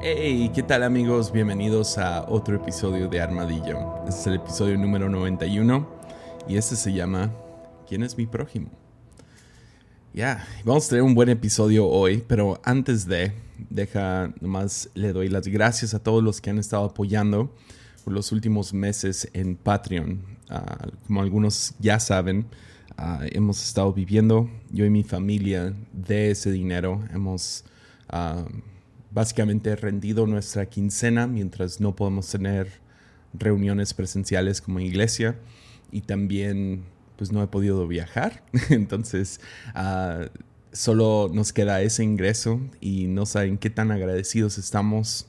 Hey, ¿qué tal amigos? Bienvenidos a otro episodio de Armadillo. Este es el episodio número 91 y este se llama ¿Quién es mi prójimo? Ya, vamos a tener un buen episodio hoy, pero antes de, deja, nomás le doy las gracias a todos los que han estado apoyando por los últimos meses en Patreon. Ah, como algunos ya saben, ah, hemos estado viviendo, yo y mi familia, de ese dinero. Hemos... Ah, básicamente rendido nuestra quincena mientras no podemos tener reuniones presenciales como iglesia y también pues no he podido viajar. Entonces uh, solo nos queda ese ingreso y no saben qué tan agradecidos estamos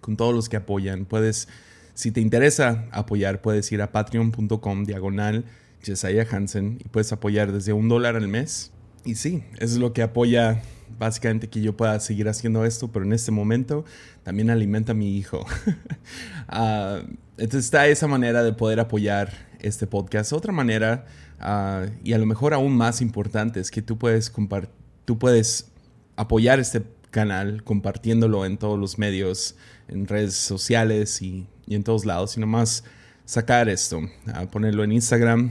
con todos los que apoyan. Puedes si te interesa apoyar puedes ir a patreon.com diagonal Jesiah Hansen y puedes apoyar desde un dólar al mes. Y sí, es lo que apoya básicamente que yo pueda seguir haciendo esto, pero en este momento también alimenta a mi hijo. uh, entonces está esa manera de poder apoyar este podcast. Otra manera, uh, y a lo mejor aún más importante, es que tú puedes, tú puedes apoyar este canal compartiéndolo en todos los medios, en redes sociales y, y en todos lados, y nomás sacar esto, a ponerlo en Instagram,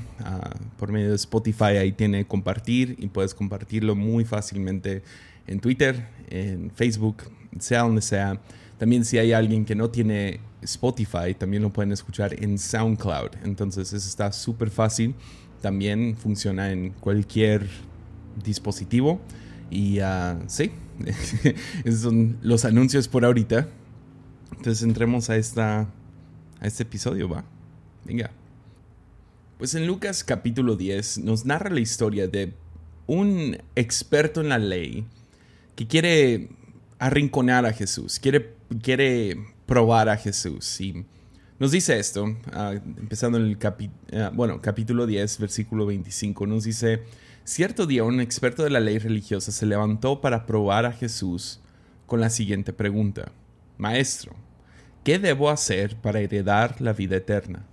por medio de Spotify, ahí tiene compartir y puedes compartirlo muy fácilmente en Twitter, en Facebook, sea donde sea. También si hay alguien que no tiene Spotify, también lo pueden escuchar en SoundCloud. Entonces eso está súper fácil. También funciona en cualquier dispositivo. Y uh, sí, esos son los anuncios por ahorita. Entonces entremos a, esta, a este episodio, va. Venga. Pues en Lucas capítulo 10 nos narra la historia de un experto en la ley que quiere arrinconar a Jesús, quiere, quiere probar a Jesús. Y nos dice esto, ah, empezando en el ah, bueno, capítulo 10, versículo 25, nos dice, cierto día un experto de la ley religiosa se levantó para probar a Jesús con la siguiente pregunta, Maestro, ¿qué debo hacer para heredar la vida eterna?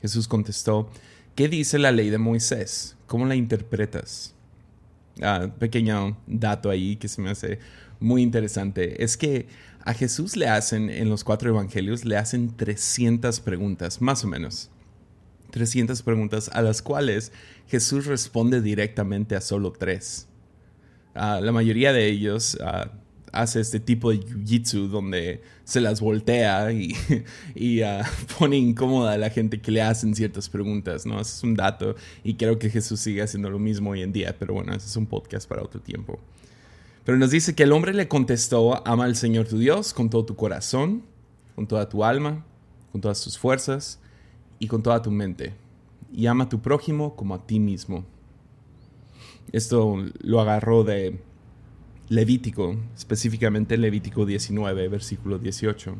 Jesús contestó, ¿qué dice la ley de Moisés? ¿Cómo la interpretas? Ah, pequeño dato ahí que se me hace muy interesante es que a Jesús le hacen, en los cuatro evangelios, le hacen 300 preguntas, más o menos. 300 preguntas a las cuales Jesús responde directamente a solo tres. Ah, la mayoría de ellos ah, hace este tipo de jiu-jitsu donde se las voltea y, y uh, pone incómoda a la gente que le hacen ciertas preguntas, ¿no? Ese es un dato y creo que Jesús sigue haciendo lo mismo hoy en día, pero bueno, ese es un podcast para otro tiempo. Pero nos dice que el hombre le contestó, ama al Señor tu Dios con todo tu corazón, con toda tu alma, con todas tus fuerzas y con toda tu mente. Y ama a tu prójimo como a ti mismo. Esto lo agarró de Levítico, específicamente Levítico 19, versículo 18.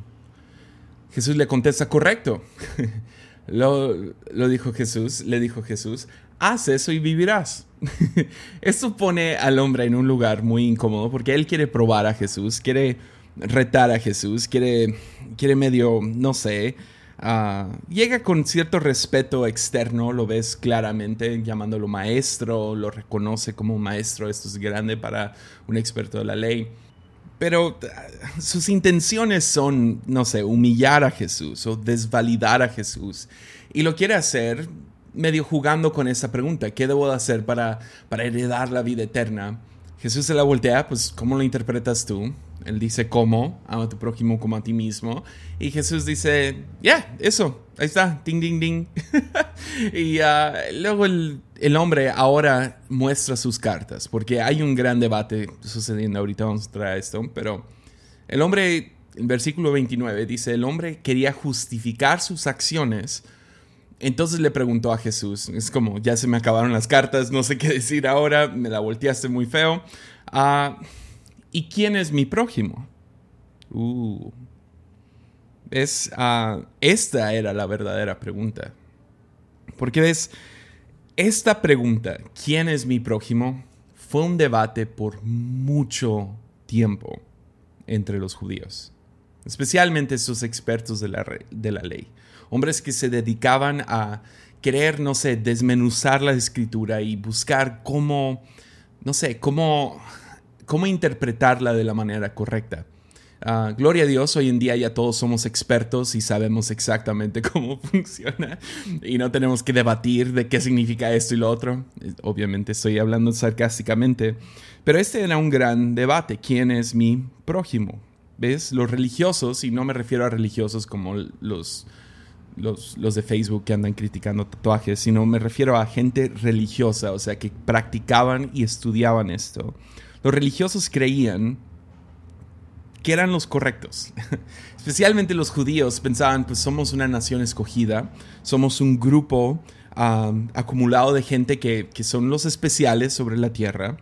Jesús le contesta, correcto. lo, lo, dijo Jesús, le dijo Jesús, haz eso y vivirás. Esto pone al hombre en un lugar muy incómodo porque él quiere probar a Jesús, quiere retar a Jesús, quiere, quiere medio, no sé, Ah, llega con cierto respeto externo, lo ves claramente llamándolo maestro, lo reconoce como un maestro, esto es grande para un experto de la ley. Pero ah, sus intenciones son, no sé, humillar a Jesús o desvalidar a Jesús. Y lo quiere hacer medio jugando con esa pregunta, ¿qué debo de hacer para, para heredar la vida eterna? Jesús se la voltea, pues ¿cómo lo interpretas tú? Él dice cómo, ama a tu prójimo como a ti mismo. Y Jesús dice, ya, eso, ahí está, ding, ding, ding. y uh, luego el, el, hombre ahora muestra sus cartas, porque hay un gran debate sucediendo, ahorita vamos a traer esto, pero el hombre, en versículo 29, dice, el hombre quería justificar sus acciones. Entonces le preguntó a Jesús, es como, ya se me acabaron las cartas, no sé qué decir ahora, me la volteaste muy feo. Uh, ¿Y quién es mi prójimo? Uh, es, uh, esta era la verdadera pregunta. Porque ves, esta pregunta, ¿quién es mi prójimo? Fue un debate por mucho tiempo entre los judíos, especialmente esos expertos de la, de la ley, hombres que se dedicaban a querer, no sé, desmenuzar la escritura y buscar cómo, no sé, cómo cómo interpretarla de la manera correcta. Ah, gloria a Dios, hoy en día ya todos somos expertos y sabemos exactamente cómo funciona y no tenemos que debatir de qué significa esto y lo otro. Obviamente estoy hablando sarcásticamente, pero este era un gran debate. ¿Quién es mi prójimo? ¿Ves? Los religiosos, y no me refiero a religiosos como los, los, los, de Facebook que andan criticando tatuajes, sino me refiero a gente religiosa, o sea, que practicaban y estudiaban esto. Los religiosos creían que eran los correctos. Especialmente los judíos pensaban, pues somos una nación escogida, somos un grupo acumulado de gente que, que, son los especiales sobre la tierra.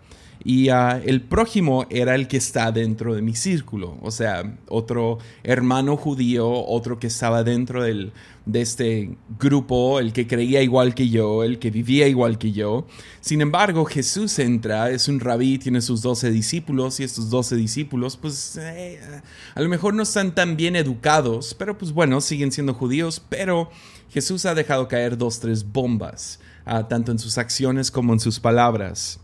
Y el prójimo era el que está dentro de mi círculo, o sea, otro hermano judío, otro que estaba dentro del, de este grupo, el que creía igual que yo, el que vivía igual que yo. Sin embargo, Jesús entra, es un rabí, tiene sus doce discípulos y estos doce discípulos, pues eh, a lo mejor no están tan bien educados, pero pues bueno, siguen siendo judíos, pero Jesús ha dejado caer dos, tres bombas, ah, tanto en sus acciones como en sus palabras.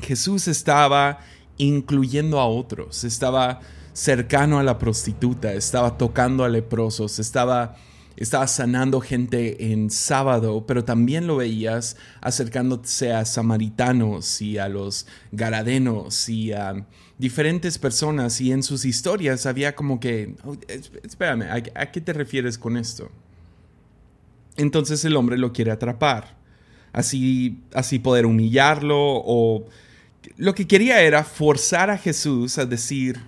Jesús estaba incluyendo a otros, estaba cercano a la prostituta, estaba tocando a leprosos, estaba estaba sanando gente en sábado, pero también lo veías acercándose a samaritanos y a los garadenos y a diferentes personas y en sus historias había como que, oh, espérame, ¿a, qué te refieres con esto? Entonces el hombre lo quiere atrapar, así, así poder humillarlo o lo que quería era forzar a Jesús a decir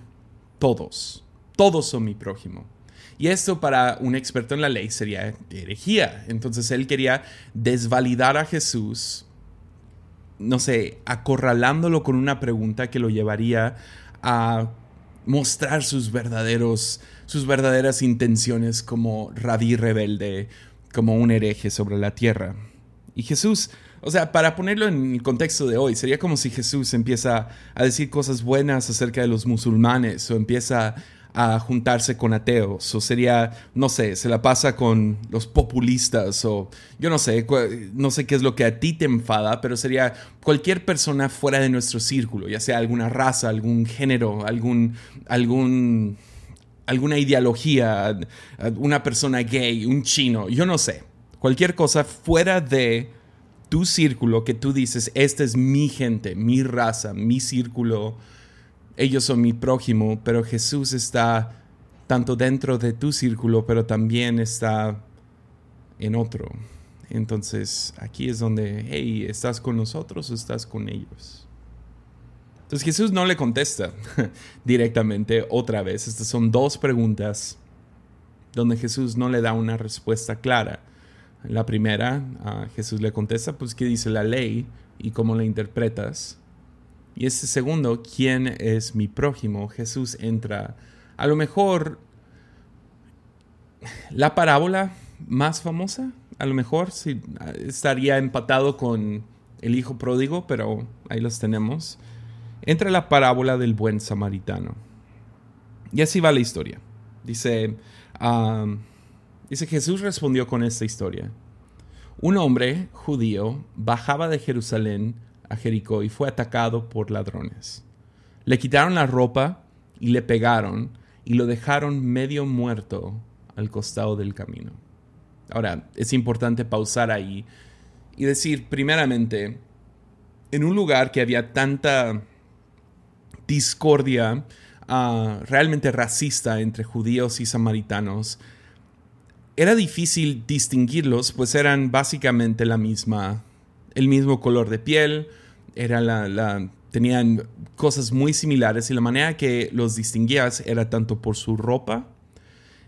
todos, todos son mi prójimo. Y esto para un experto en la ley sería herejía. Entonces él quería desvalidar a Jesús, no sé, acorralándolo con una pregunta que lo llevaría a mostrar sus verdaderos, sus verdaderas intenciones como rabí rebelde, como un hereje sobre la tierra. Y Jesús, o sea, para ponerlo en el contexto de hoy, sería como si Jesús empieza a decir cosas buenas acerca de los musulmanes o empieza a juntarse con ateos, o sería, no sé, se la pasa con los populistas, o yo no sé, no sé qué es lo que a ti te enfada, pero sería cualquier persona fuera de nuestro círculo, ya sea alguna raza, algún género, algún, algún, alguna ideología, una persona gay, un chino, yo no sé, cualquier cosa fuera de tu círculo que tú dices, esta es mi gente, mi raza, mi círculo ellos son mi prójimo, pero Jesús está tanto dentro de tu círculo, pero también está en otro. Entonces aquí es donde, hey, ¿estás con nosotros o estás con ellos? Entonces Jesús no le contesta directamente otra vez. Estas son dos preguntas donde Jesús no le da una respuesta clara. La primera, Jesús le contesta, pues, ¿qué dice la ley y cómo la interpretas? Y ese segundo, ¿quién es mi prójimo? Jesús entra. A lo mejor la parábola más famosa, a lo mejor sí, estaría empatado con el hijo pródigo, pero ahí los tenemos. Entra la parábola del buen samaritano. Y así va la historia. Dice, dice Jesús respondió con esta historia. Un hombre judío bajaba de Jerusalén a Jericó y fue atacado por ladrones. Le quitaron la ropa y le pegaron y lo dejaron medio muerto al costado del camino. Ahora, es importante pausar ahí y decir, primeramente, en un lugar que había tanta discordia ah, realmente racista entre judíos y samaritanos, era difícil distinguirlos, pues eran básicamente la misma, el mismo color de piel, era la, tenían cosas muy similares y la manera que los distinguías era tanto por su ropa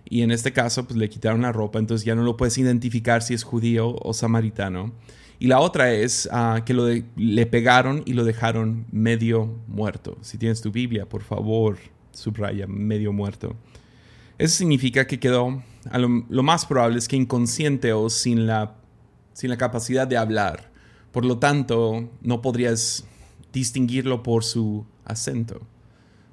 y en este caso pues le quitaron la ropa, entonces ya no lo puedes identificar si es judío o samaritano. Y la otra es ah, que le pegaron y lo dejaron medio muerto. Si tienes tu Biblia, por favor, subraya medio muerto. Eso significa que quedó, lo, más probable es que inconsciente o sin la, sin la capacidad de hablar. Por lo tanto, no podrías distinguirlo por su acento.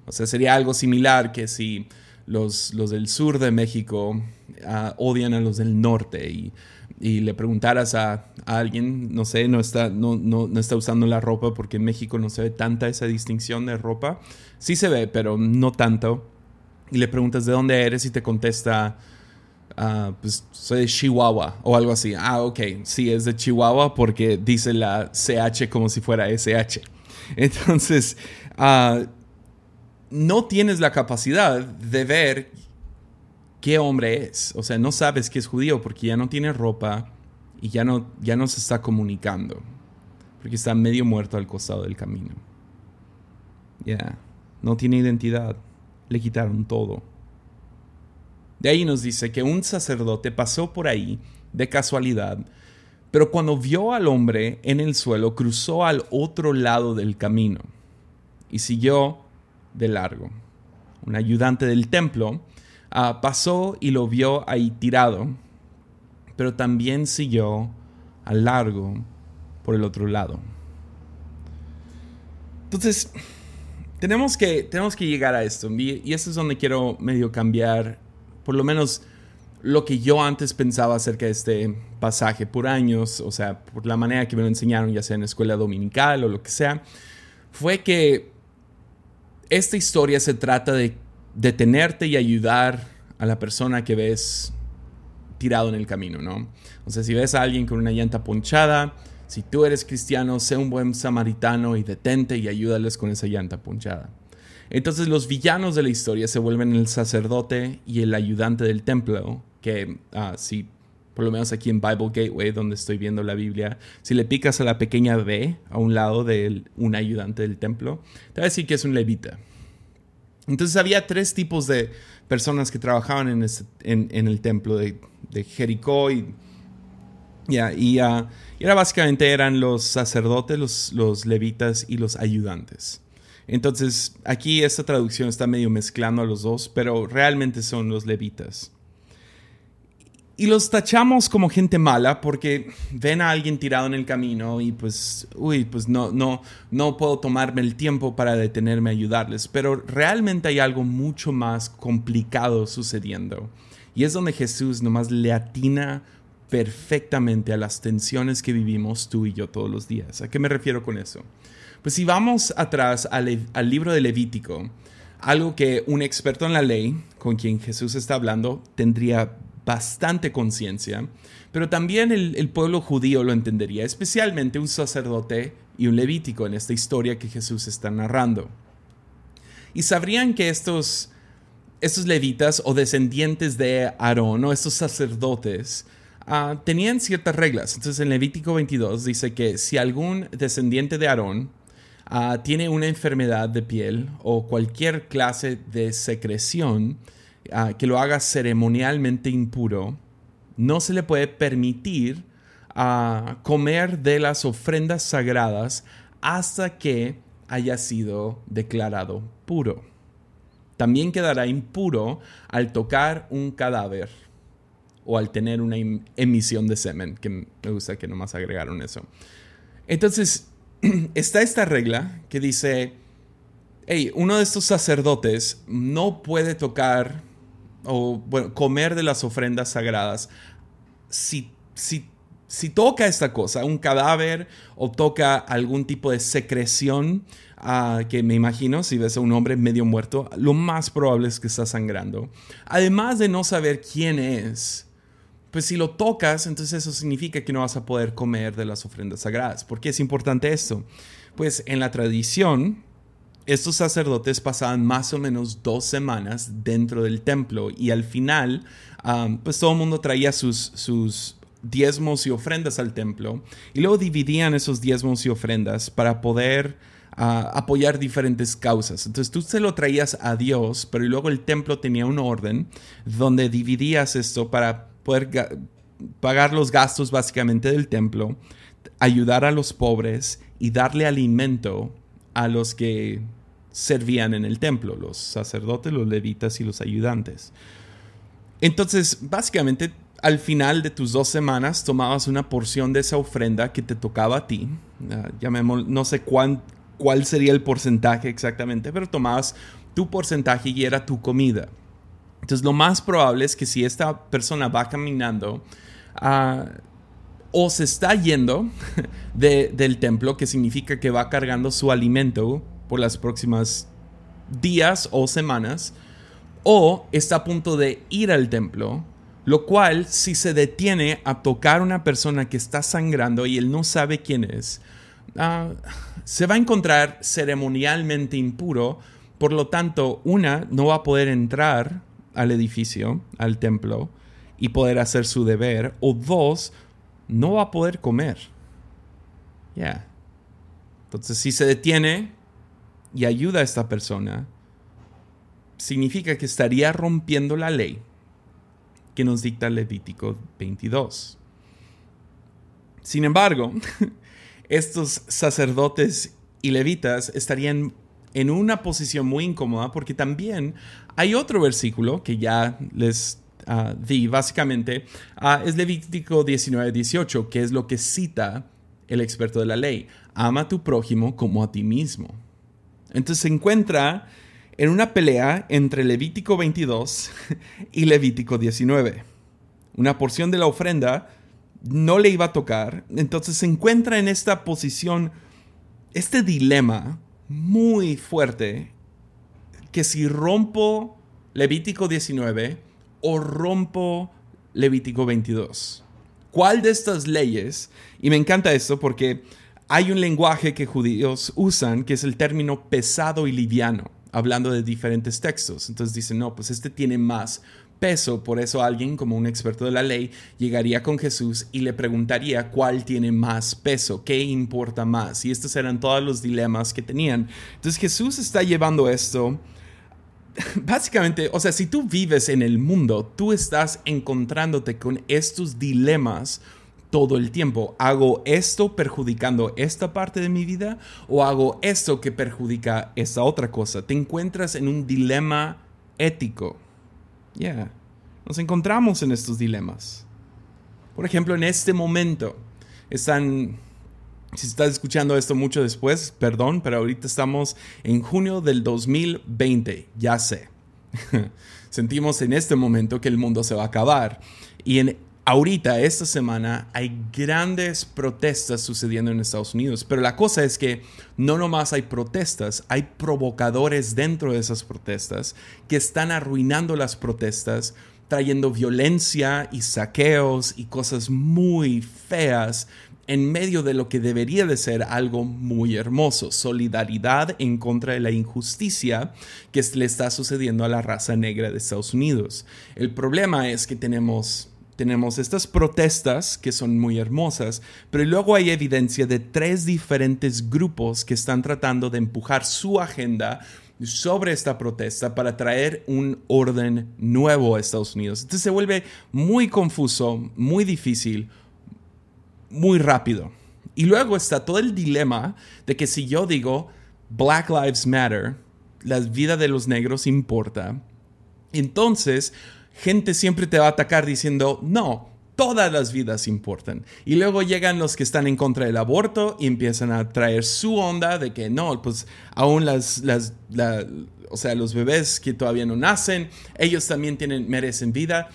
O sea, sería algo similar que si los, los del sur de México ah, odian a los del norte y, le preguntaras a, alguien, no sé, no está, no, no, no, está usando la ropa porque en México no se ve tanta esa distinción de ropa. Sí se ve, pero no tanto. Y le preguntas de dónde eres y te contesta, ah, pues soy de Chihuahua o algo así. Ah, ok, sí, es de Chihuahua porque dice la CH como si fuera SH. Entonces, ah, no tienes la capacidad de ver qué hombre es. O sea, no sabes que es judío porque ya no tiene ropa y ya no, ya no se está comunicando. Porque está medio muerto al costado del camino. Ya, no tiene identidad. Le quitaron todo. De ahí nos dice que un sacerdote pasó por ahí de casualidad, pero cuando vio al hombre en el suelo, cruzó al otro lado del camino y siguió de largo. Un ayudante del templo ah, pasó y lo vio ahí tirado, pero también siguió a largo por el otro lado. Entonces, tenemos que, tenemos que llegar a esto. Y, y esto es donde quiero medio cambiar, por lo menos lo que yo antes pensaba acerca de este pasaje por años, o sea, por la manera que me lo enseñaron, ya sea en escuela dominical o lo que sea, fue que esta historia se trata de detenerte y ayudar a la persona que ves tirado en el camino, ¿no? O sea, si ves a alguien con una llanta ponchada, si tú eres cristiano, sé un buen samaritano y detente y ayúdales con esa llanta ponchada. Entonces los villanos de la historia se vuelven el sacerdote y el ayudante del templo, que ah, si por lo menos aquí en Bible Gateway, donde estoy viendo la Biblia, si le picas a la pequeña B a un lado de un ayudante del templo, te va a decir que es un levita. Entonces había tres tipos de personas que trabajaban en, el templo de, Jericó y, y uh, y era básicamente eran los sacerdotes, los, los levitas y los ayudantes. Entonces, aquí esta traducción está medio mezclando a los dos, pero realmente son los levitas. Y los tachamos como gente mala porque ven a alguien tirado en el camino y pues, uy, pues no, no, no puedo tomarme el tiempo para detenerme a ayudarles. Pero realmente hay algo mucho más complicado sucediendo. Y es donde Jesús nomás le atina perfectamente a las tensiones que vivimos tú y yo todos los días. ¿A qué me refiero con eso? Pues si vamos atrás al, libro de Levítico, algo que un experto en la ley, con quien Jesús está hablando, tendría bastante conciencia, pero también el, pueblo judío lo entendería, especialmente un sacerdote y un levítico en esta historia que Jesús está narrando. Y sabrían que estos, estos levitas o descendientes de Aarón o estos sacerdotes Ah, tenían ciertas reglas. Entonces en Levítico 22 dice que si algún descendiente de Aarón ah, tiene una enfermedad de piel o cualquier clase de secreción ah, que lo haga ceremonialmente impuro, no se le puede permitir comer de las ofrendas sagradas hasta que haya sido declarado puro. También quedará impuro al tocar un cadáver o al tener una em-, emisión de semen, que me gusta que nomás agregaron eso. Entonces, está esta regla que dice, hey, uno de estos sacerdotes no puede tocar o comer de las ofrendas sagradas si, si, si toca esta cosa, un cadáver o toca algún tipo de secreción, uh, que me imagino, si ves a un hombre medio muerto, lo más probable es que está sangrando. Además de no saber quién es, pues si lo tocas, entonces eso significa que no vas a poder comer de las ofrendas sagradas. ¿Por qué es importante esto? Pues en la tradición, estos sacerdotes pasaban más o menos dos semanas dentro del templo y al final, pues todo el mundo traía sus, sus diezmos y ofrendas al templo y luego dividían esos diezmos y ofrendas para poder ah, apoyar diferentes causas. Entonces tú se lo traías a Dios, pero luego el templo tenía un orden donde dividías esto para poder pagar los gastos básicamente del templo, ayudar a los pobres y darle alimento a los que servían en el templo, los sacerdotes, los levitas y los ayudantes. Entonces, básicamente, al final de tus dos semanas tomabas una porción de esa ofrenda que te tocaba a ti, no sé cuál sería el porcentaje exactamente, pero tomabas tu porcentaje y era tu comida. Entonces lo más probable es que si esta persona va caminando ah, o se está yendo del templo, que significa que va cargando su alimento por las próximas días o semanas, o está a punto de ir al templo, lo cual si se detiene a tocar a una persona que está sangrando y él no sabe quién es, ah, se va a encontrar ceremonialmente impuro, por lo tanto, una, no va a poder entrar al edificio, al templo, y poder hacer su deber, o dos, no va a poder comer. Ya. Entonces, si se detiene y ayuda a esta persona, significa que estaría rompiendo la ley que nos dicta Levítico 22. Sin embargo, estos sacerdotes y levitas estarían en una posición muy incómoda porque también hay otro versículo que ya les uh, di básicamente, uh, es Levítico 19, 18, que es lo que cita el experto de la ley. Ama a tu prójimo como a ti mismo. Entonces se encuentra en una pelea entre Levítico 22 y Levítico 19. Una porción de la ofrenda no le iba a tocar, entonces se encuentra en esta posición, este dilema muy fuerte, que si rompo Levítico 19 o rompo Levítico 22. ¿Cuál de estas leyes? Y me encanta esto porque hay un lenguaje que judíos usan que es el término pesado y liviano hablando de diferentes textos. Entonces dicen, no, pues este tiene más peso, por eso alguien como un experto de la ley llegaría con Jesús y le preguntaría cuál tiene más peso, qué importa más. Y estos eran todos los dilemas que tenían. Entonces Jesús está llevando esto. Básicamente, o sea, si tú vives en el mundo, tú estás encontrándote con estos dilemas todo el tiempo. ¿Hago esto perjudicando esta parte de mi vida o hago esto que perjudica esta otra cosa? Te encuentras en un dilema ético. Ya, nos encontramos en estos dilemas. Por ejemplo, en este momento están, si estás escuchando esto mucho después, perdón, pero ahorita estamos en junio del 2020, ya sé. Sentimos en este momento que el mundo se va a acabar. Y en ahorita, esta semana, hay grandes protestas sucediendo en Estados Unidos. Pero la cosa es que no nomás hay protestas, hay provocadores dentro de esas protestas que están arruinando las protestas, trayendo violencia y saqueos y cosas muy feas en medio de lo que debería de ser algo muy hermoso, solidaridad en contra de la injusticia que le está sucediendo a la raza negra de Estados Unidos. El problema es que tenemos tenemos estas protestas que son muy hermosas, pero luego hay evidencia de tres diferentes grupos que están tratando de empujar su agenda sobre esta protesta para traer un orden nuevo a Estados Unidos. Entonces se vuelve muy confuso, muy difícil, muy rápido. Y luego está todo el dilema de que si yo digo Black Lives Matter, la vida de los negros importa, entonces gente siempre te va a atacar diciendo, no, todas las vidas importan. Y luego llegan los que están en contra del aborto y empiezan a traer su onda de que no, pues aún las, las o sea, los bebés que todavía no nacen, ellos también tienen, merecen vida.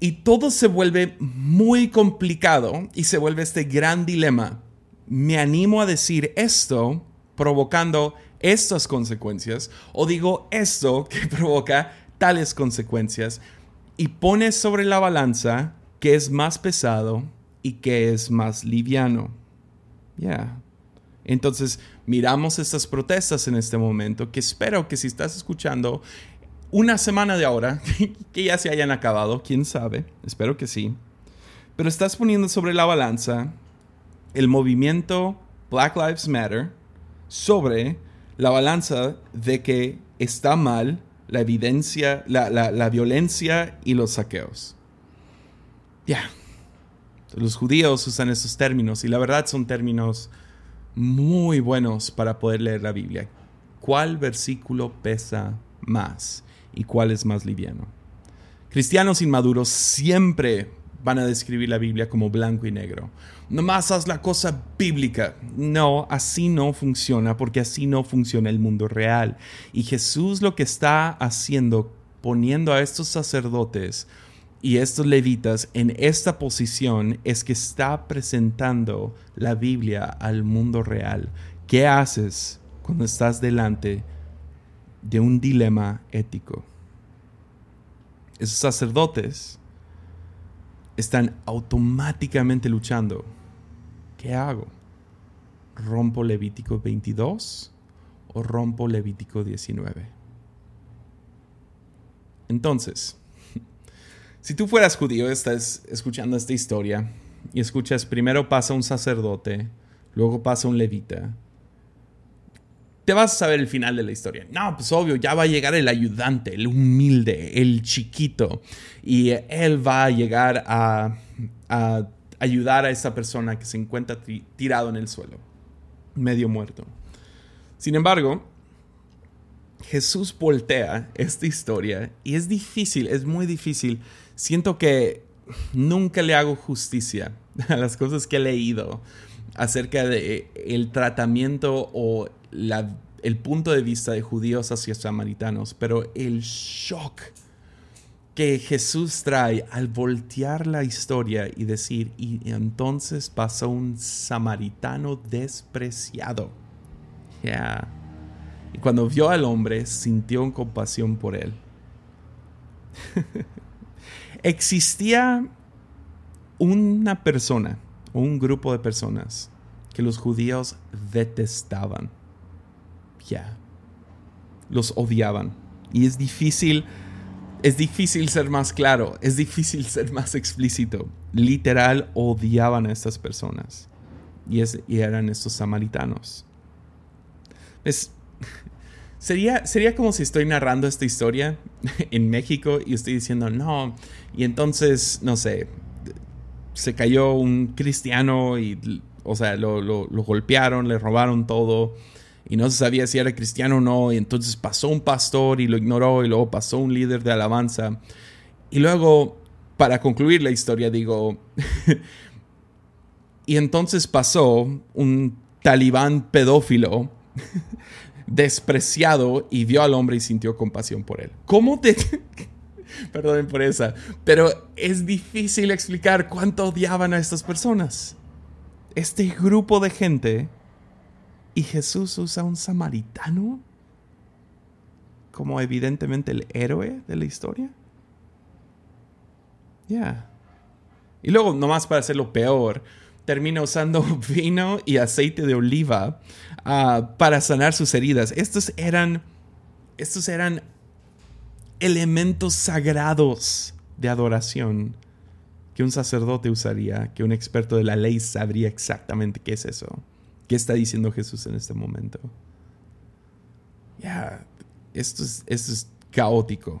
Y todo se vuelve muy complicado y se vuelve este gran dilema. Me animo a decir esto provocando estas consecuencias o digo esto que provoca tales consecuencias y pones sobre la balanza qué es más pesado y qué es más liviano. Ya. Entonces, miramos estas protestas en este momento, que espero que si estás escuchando una semana de ahora, que ya se hayan acabado, quién sabe, espero que sí. Pero estás poniendo sobre la balanza el movimiento Black Lives Matter sobre la balanza de que está mal la evidencia, la, violencia y los saqueos. Ya. Los judíos usan esos términos y la verdad son términos muy buenos para poder leer la Biblia. ¿Cuál versículo pesa más y cuál es más liviano? Cristianos inmaduros siempre van a describir la Biblia como blanco y negro nomás haz la cosa bíblica. No, así no funciona, porque así no funciona el mundo real. Y Jesús lo que está haciendo, poniendo a estos sacerdotes y estos levitas en esta posición, es que está presentando la Biblia al mundo real. ¿Qué haces cuando estás delante de un dilema ético? esos sacerdotes están automáticamente luchando. ¿Qué hago? ¿Rompo Levítico 22 o rompo Levítico 19? Entonces, si tú fueras judío, estás escuchando esta historia y escuchas, primero pasa un sacerdote, luego pasa un levita, te vas a saber el final de la historia. No, pues obvio, ya va a llegar el ayudante, el humilde, el chiquito, y él va a llegar a, ayudar a esa persona que se encuentra tirado en el suelo, medio muerto. Sin embargo, Jesús voltea esta historia y es difícil, es muy difícil. Siento que nunca le hago justicia a las cosas que he leído acerca de el tratamiento o el punto de vista de judíos hacia samaritanos, pero el shock que Jesús trae al voltear la historia y decir, y entonces pasó un samaritano despreciado. Y cuando vio al hombre, sintió compasión por él. Existía una persona, un grupo de personas que los judíos detestaban ya. Los odiaban. Y es difícil, es difícil ser más claro, es difícil ser más explícito. Literal odiaban a estas personas. Y, y eran estos samaritanos. Es, sería, sería como si estoy narrando esta historia en México y estoy diciendo, no, y entonces, no sé, se cayó un cristiano y, o sea, lo, lo golpearon, le robaron todo y no se sabía si era cristiano o no, y entonces pasó un pastor y lo ignoró, y luego pasó un líder de alabanza. Y luego, para concluir la historia, digo, y entonces pasó un talibán pedófilo despreciado y vio al hombre y sintió compasión por él. ¿Cómo te... Perdonen por esa, pero es difícil explicar cuánto odiaban a estas personas. Este grupo de gente y Jesús usa un samaritano como evidentemente el héroe de la historia. Ya. Y luego, nomás para hacerlo peor, termina usando vino y aceite de oliva ah, para sanar sus heridas. Estos eran, estos eran elementos sagrados de adoración que un sacerdote usaría, que un experto de la ley sabría exactamente qué es eso. ¿Qué está diciendo Jesús en este momento? Ya, esto, es, esto es caótico.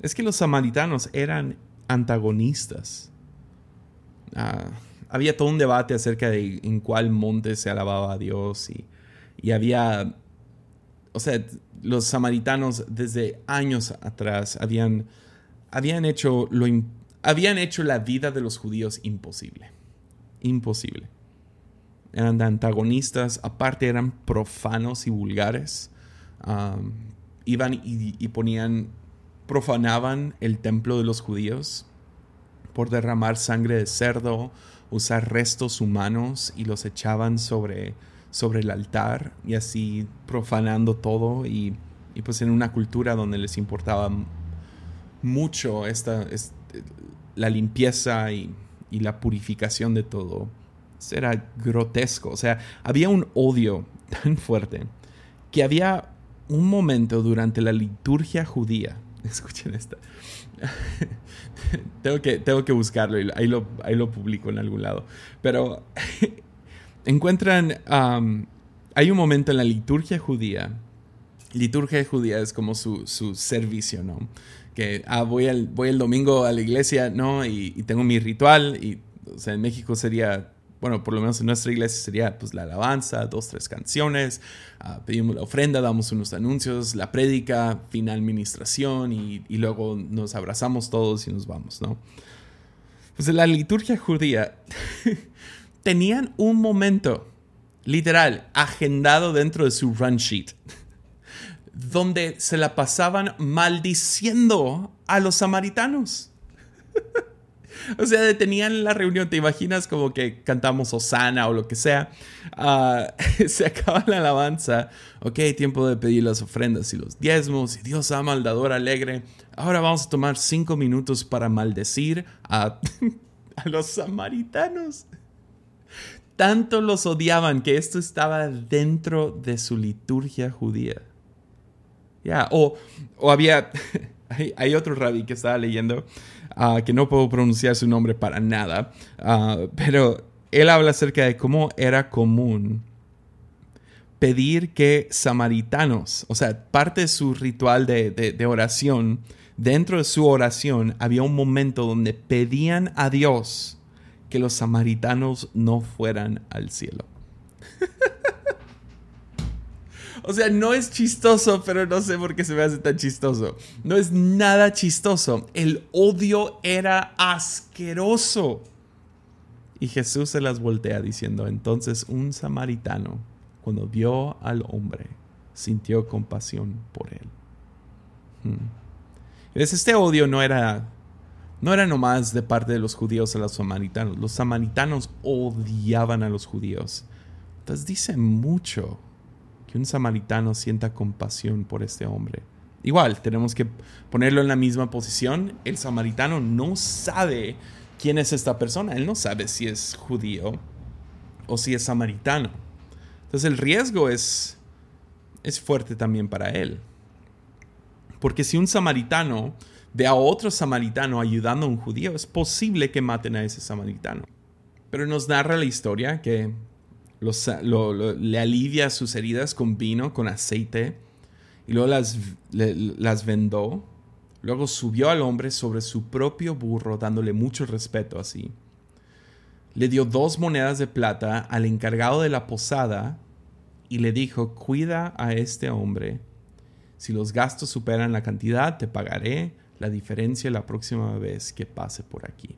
Es que los samaritanos eran antagonistas. Ah, había todo un debate acerca de en cuál monte se alababa a Dios y, y había, o sea, los samaritanos desde años atrás habían, habían, hecho lo, habían hecho la vida de los judíos imposible. Imposible eran antagonistas, aparte eran profanos y vulgares. iban y, ponían, profanaban el templo de los judíos por derramar sangre de cerdo, usar restos humanos y los echaban sobre, sobre el altar y así profanando todo y, pues en una cultura donde les importaba mucho esta, la limpieza y, y la purificación de todo era grotesco. O sea, había un odio tan fuerte que había un momento durante la liturgia judía. Escuchen esta. tengo, que, tengo que buscarlo y ahí lo, ahí lo publico en algún lado. Pero encuentran. hay un momento en la liturgia judía. Liturgia judía es como su, su servicio, ¿no? Que ah, voy, al, voy el domingo a la iglesia, ¿no? Y, y tengo mi ritual. Y, o sea, en México sería bueno, por lo menos en nuestra iglesia sería pues la alabanza, dos, tres canciones, ah, pedimos la ofrenda, damos unos anuncios, la prédica, final administración y, luego nos abrazamos todos y nos vamos, ¿no? Pues en la liturgia judía tenían un momento, literal, agendado dentro de su run sheet, donde se la pasaban maldiciendo a los samaritanos. O sea, detenían la reunión. ¿Te imaginas como que cantamos Osana o lo que sea? Ah, se acaba la alabanza. Ok, tiempo de pedir las ofrendas y los diezmos. Y Dios ama al dador alegre. Ahora vamos a tomar cinco minutos para maldecir a, los samaritanos. Tanto los odiaban que esto estaba dentro de su liturgia judía. Ya, o, o había. hay, otro rabí que estaba leyendo Ah, que no puedo pronunciar su nombre para nada, ah, pero él habla acerca de cómo era común pedir que samaritanos, o sea, parte de su ritual de, de oración, dentro de su oración había un momento donde pedían a Dios que los samaritanos no fueran al cielo. O sea, no es chistoso, pero no sé por qué se me hace tan chistoso. No es nada chistoso. El odio era asqueroso. Y Jesús se las voltea diciendo, entonces un samaritano, cuando vio al hombre, sintió compasión por él. Hmm. Este odio no era, no era nomás de parte de los judíos a los samaritanos. Los samaritanos odiaban a los judíos. Entonces dice mucho un samaritano sienta compasión por este hombre. Igual, tenemos que ponerlo en la misma posición. El samaritano no sabe quién es esta persona. Él no sabe si es judío o si es samaritano. Entonces el riesgo es, es fuerte también para él. Porque si un samaritano ve a otro samaritano ayudando a un judío, es posible que maten a ese samaritano. Pero nos narra la historia que le alivia sus heridas con vino, con aceite, y luego las, las vendó. Luego subió al hombre sobre su propio burro, dándole mucho respeto así. Le dio dos monedas de plata al encargado de la posada y le dijo, cuida a este hombre. Si los gastos superan la cantidad, te pagaré la diferencia la próxima vez que pase por aquí.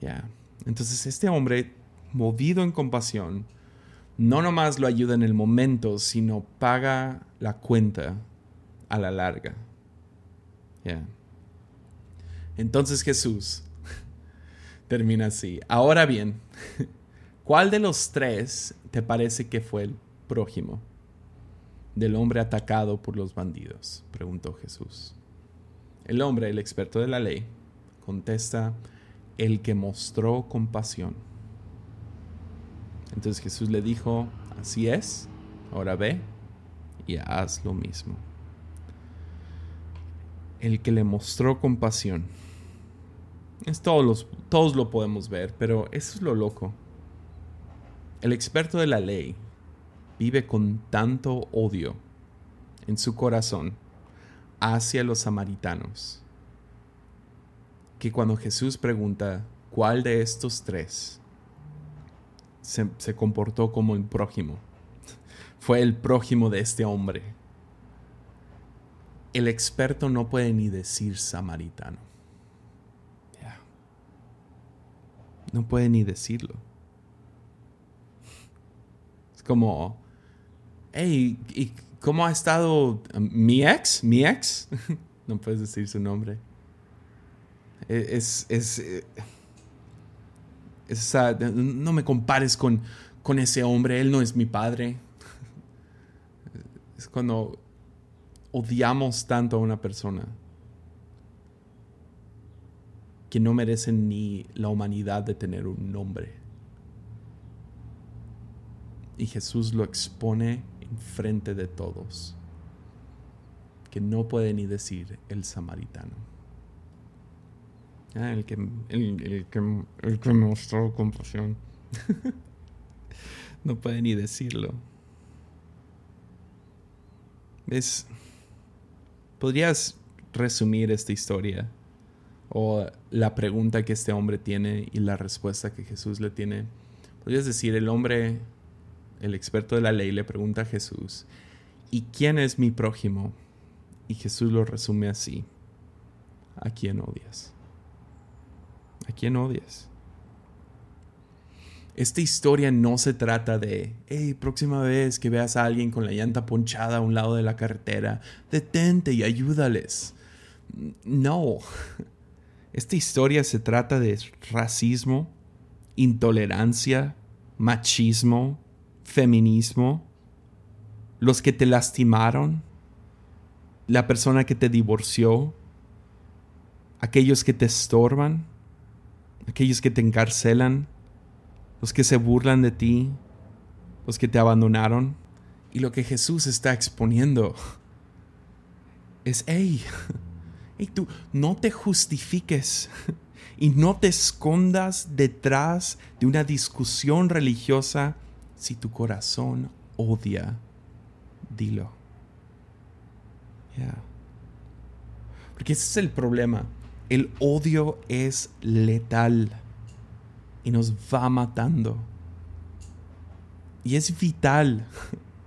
Ya. Entonces este hombre movido en compasión, no nomás lo ayuda en el momento, sino paga la cuenta a la larga. Entonces Jesús termina así. Ahora bien, ¿cuál de los tres te parece que fue el prójimo del hombre atacado por los bandidos? Preguntó Jesús. El hombre, el experto de la ley, contesta, el que mostró compasión. Entonces Jesús le dijo, así es, ahora ve y haz lo mismo. El que le mostró compasión. Es todos, todos lo podemos ver, pero eso es lo loco. El experto de la ley vive con tanto odio en su corazón hacia los samaritanos que cuando Jesús pregunta, ¿cuál de estos tres se, comportó como el prójimo. Fue el prójimo de este hombre. El experto no puede ni decir samaritano. No puede ni decirlo. Es como, hey, ¿y cómo ha estado mi ex? ¿Mi ex? no puedes decir su nombre. E, es, es, no me compares con, con ese hombre, él no es mi padre. Es cuando odiamos tanto a una persona que no merece ni la humanidad de tener un nombre. Y Jesús lo expone en frente de todos, que no puede ni decir el samaritano. Ah, el que, el, que, el que mostró compasión. no puede ni decirlo. Es. ¿Podrías resumir esta historia? O la pregunta que este hombre tiene y la respuesta que Jesús le tiene. Podrías decir, el hombre, el experto de la ley, le pregunta a Jesús, ¿y quién es mi prójimo? Y Jesús lo resume así, ¿a quién odias? ¿A quién odias? Esta historia no se trata de, hey, próxima vez que veas a alguien con la llanta ponchada a un lado de la carretera, detente y ayúdales. No. esta historia se trata de racismo, intolerancia, machismo, feminismo, los que te lastimaron, la persona que te divorció, aquellos que te estorban, aquellos que te encarcelan, los que se burlan de ti, los que te abandonaron. Y lo que Jesús está exponiendo es, hey, hey tú, no te justifiques y no te escondas detrás de una discusión religiosa si tu corazón odia. Dilo. Porque ese es el problema. El odio es letal y nos va matando. Y es vital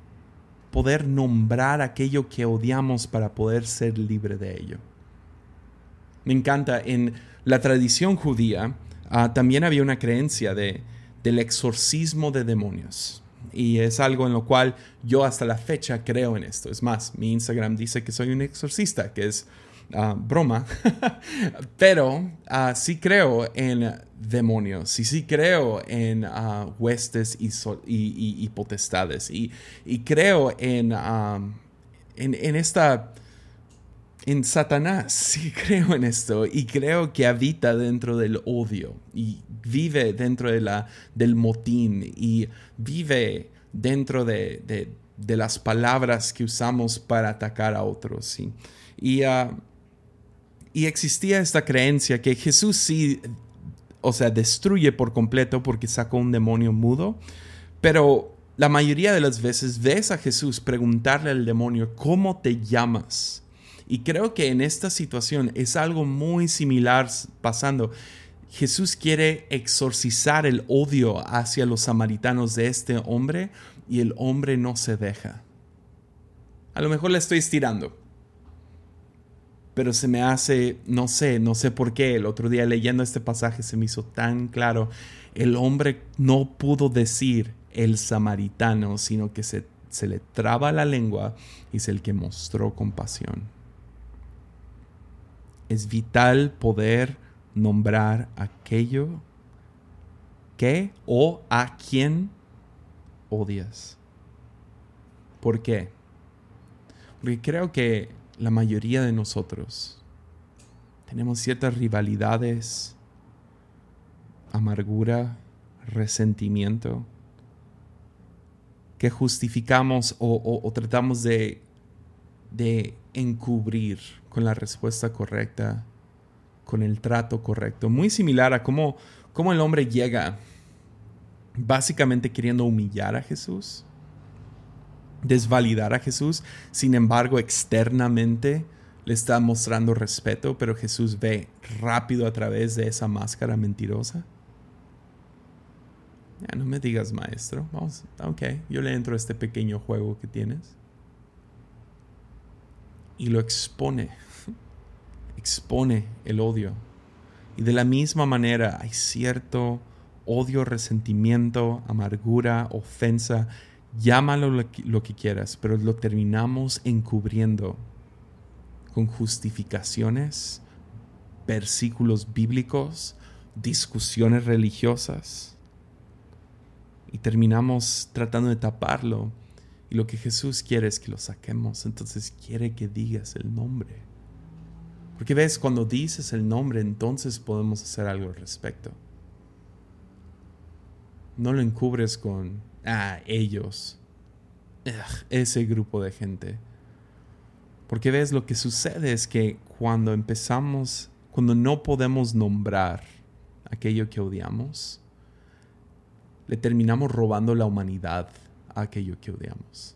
poder nombrar aquello que odiamos para poder ser libre de ello. Me encanta, en la tradición judía ah, también había una creencia de, del exorcismo de demonios. Y es algo en lo cual yo hasta la fecha creo en esto. Es más, mi Instagram dice que soy un exorcista, que es ah, broma. Pero uh, sí creo en demonios y sí creo en uh, huestes y, y, potestades. Y, creo en, en, en esta en Satanás, sí creo en esto y creo que habita dentro del odio y vive dentro de la, del motín y vive dentro de, las palabras que usamos para atacar a otros. Y, ah, y existía esta creencia que Jesús sí, o sea, destruye por completo porque sacó un demonio mudo, pero la mayoría de las veces ves a Jesús preguntarle al demonio, ¿cómo te llamas? Y creo que en esta situación es algo muy similar pasando. Jesús quiere exorcizar el odio hacia los samaritanos de este hombre y el hombre no se deja. A lo mejor le estoy estirando, pero se me hace, no sé, no sé por qué. El otro día leyendo este pasaje se me hizo tan claro. El hombre no pudo decir el samaritano, sino que se, se le traba la lengua y es el que mostró compasión es vital poder nombrar aquello que o a quien odias. ¿Por qué? Porque creo que la mayoría de nosotros tenemos ciertas rivalidades, amargura, resentimiento, que justificamos o, tratamos de, encubrir con la respuesta correcta, con el trato correcto. Muy similar a cómo el hombre llega básicamente queriendo humillar a Jesús, desvalidar a Jesús, sin embargo externamente le está mostrando respeto, pero Jesús ve rápido a través de esa máscara mentirosa. Ya no me digas, maestro. Vamos, ok, yo le entro a este pequeño juego que tienes y lo expone. expone el odio. Y de la misma manera hay cierto odio, resentimiento, amargura, ofensa, llámalo lo que, quieras, pero lo terminamos encubriendo con justificaciones, versículos bíblicos, discusiones religiosas. Y terminamos tratando de taparlo y lo que Jesús quiere es que lo saquemos. Entonces quiere que digas el nombre. Porque ves, cuando dices el nombre, entonces podemos hacer algo al respecto. No lo encubres con, ah, ellos. ese grupo de gente. Porque ves, lo que sucede es que cuando empezamos, cuando no podemos nombrar aquello que odiamos, le terminamos robando la humanidad aquello que odiamos.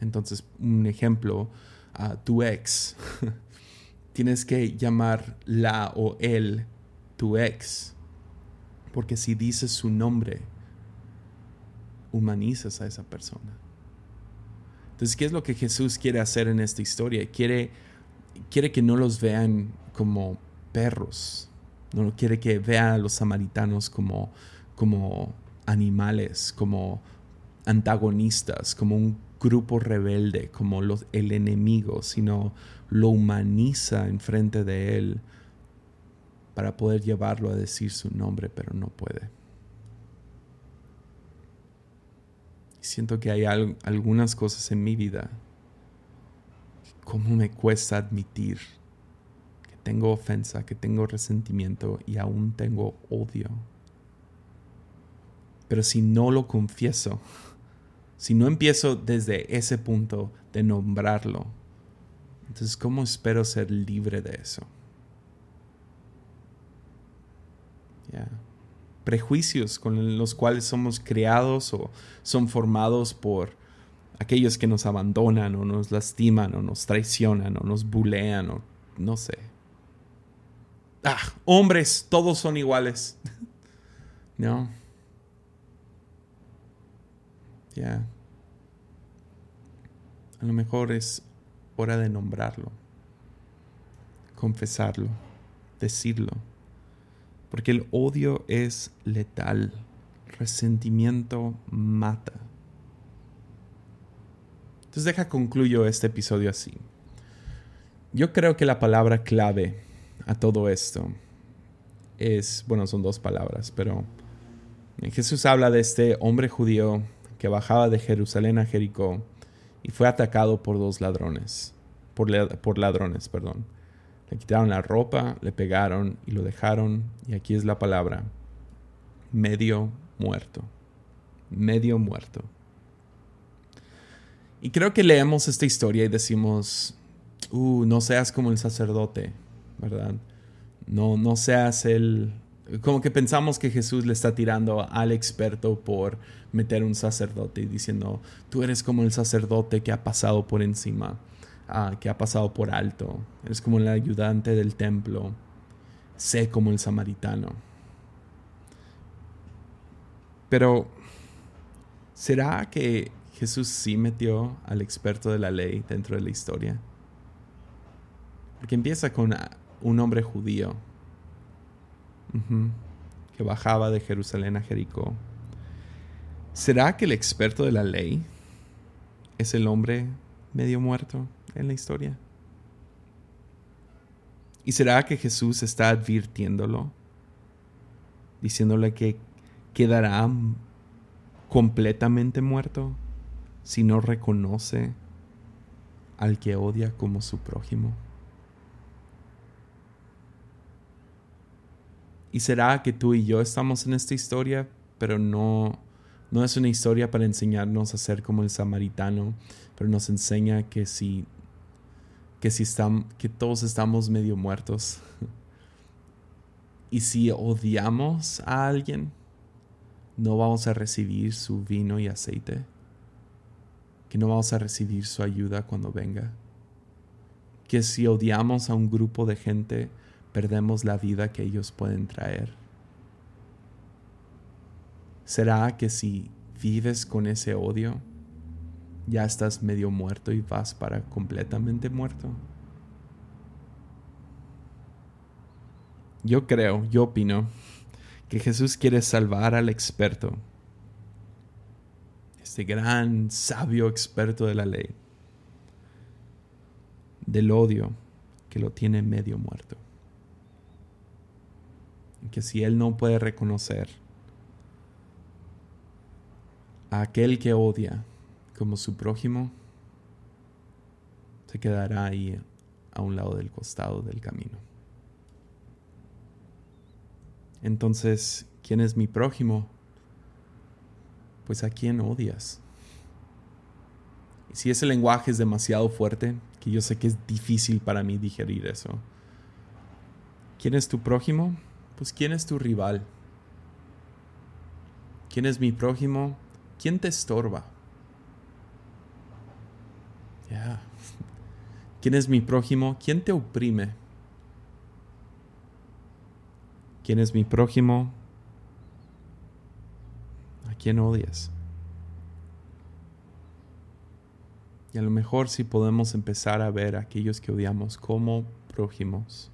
Entonces, un ejemplo, a tu ex, tienes que llamar la o él tu ex, porque si dices su nombre, humanizas a esa persona. Entonces, ¿qué es lo que Jesús quiere hacer en esta historia? Quiere, quiere que no los vean como perros, no quiere que vean a los samaritanos como, como animales, como antagonistas, como un grupo rebelde, como los, el enemigo, sino lo humaniza enfrente de él para poder llevarlo a decir su nombre, pero no puede. Siento que hay algunas cosas en mi vida, como me cuesta admitir que tengo ofensa, que tengo resentimiento y aún tengo odio. Pero si no lo confieso, si no empiezo desde ese punto de nombrarlo, entonces ¿cómo espero ser libre de eso? Prejuicios con los cuales somos creados o son formados por aquellos que nos abandonan o nos lastiman o nos traicionan o nos bulean o no sé. Ah, hombres, todos son iguales. no. Ya. A lo mejor es hora de nombrarlo, confesarlo, decirlo. Porque el odio es letal. Resentimiento mata. Entonces deja concluyo este episodio así. Yo creo que la palabra clave a todo esto es, bueno, son dos palabras, pero Jesús habla de este hombre judío que bajaba de Jerusalén a Jericó y fue atacado por dos ladrones, por, por ladrones, perdón. Le quitaron la ropa, le pegaron y lo dejaron, y aquí es la palabra, medio muerto, medio muerto. Y creo que leemos esta historia y decimos, uh, no seas como el sacerdote, ¿verdad? No, no seas el, como que pensamos que Jesús le está tirando al experto por meter un sacerdote y diciendo, tú eres como el sacerdote que ha pasado por encima, que ha pasado por alto, eres como el ayudante del templo, sé como el samaritano. Pero, ¿será que Jesús sí metió al experto de la ley dentro de la historia? Porque empieza con un hombre judío que bajaba de Jerusalén a Jericó. ¿Será que el experto de la ley es el hombre medio muerto en la historia? ¿Y será que Jesús está advirtiéndolo? Diciéndole que quedará completamente muerto si no reconoce al que odia como su prójimo. ¿Y será que tú y yo estamos en esta historia, pero no, no es una historia para enseñarnos a ser como el samaritano, pero nos enseña que si, que si que todos estamos medio muertos? y si odiamos a alguien, no vamos a recibir su vino y aceite, que no vamos a recibir su ayuda cuando venga, que si odiamos a un grupo de gente, perdemos la vida que ellos pueden traer. ¿Será que si vives con ese odio, ya estás medio muerto y vas para completamente muerto? Yo creo, yo opino, que Jesús quiere salvar al experto, este gran sabio experto de la ley, del odio que lo tiene medio muerto que si él no puede reconocer a aquel que odia como su prójimo, se quedará ahí a un lado del costado del camino. Entonces, ¿quién es mi prójimo? Pues a quién odias. Si ese lenguaje es demasiado fuerte, que yo sé que es difícil para mí digerir eso, ¿quién es tu prójimo? pues ¿quién es tu rival? ¿Quién es mi prójimo? ¿Quién te estorba? ¿Quién es mi prójimo? ¿Quién te oprime? ¿Quién es mi prójimo? ¿A quién odias? Y a lo mejor si podemos empezar a ver a aquellos que odiamos como prójimos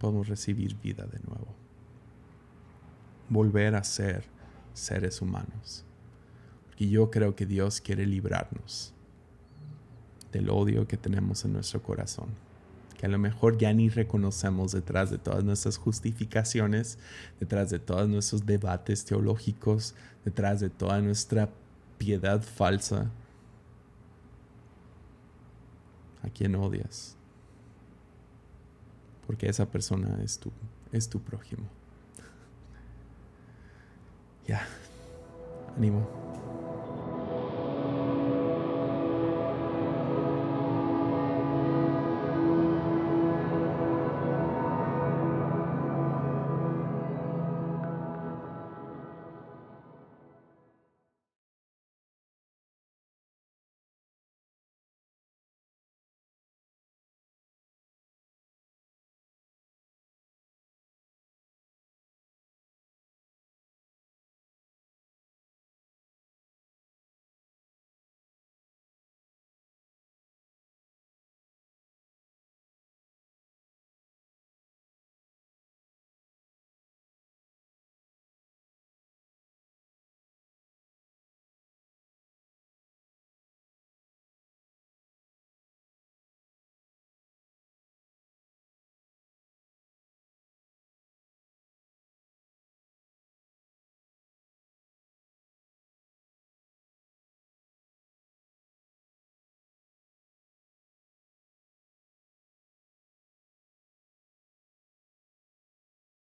podemos recibir vida de nuevo. Volver a ser seres humanos. Y yo creo que Dios quiere librarnos del odio que tenemos en nuestro corazón, que a lo mejor ya ni reconocemos detrás de todas nuestras justificaciones, detrás de todos nuestros debates teológicos, detrás de toda nuestra piedad falsa. ¿A quién odias? Porque esa persona es tu, es tu prójimo. Ya, ánimo.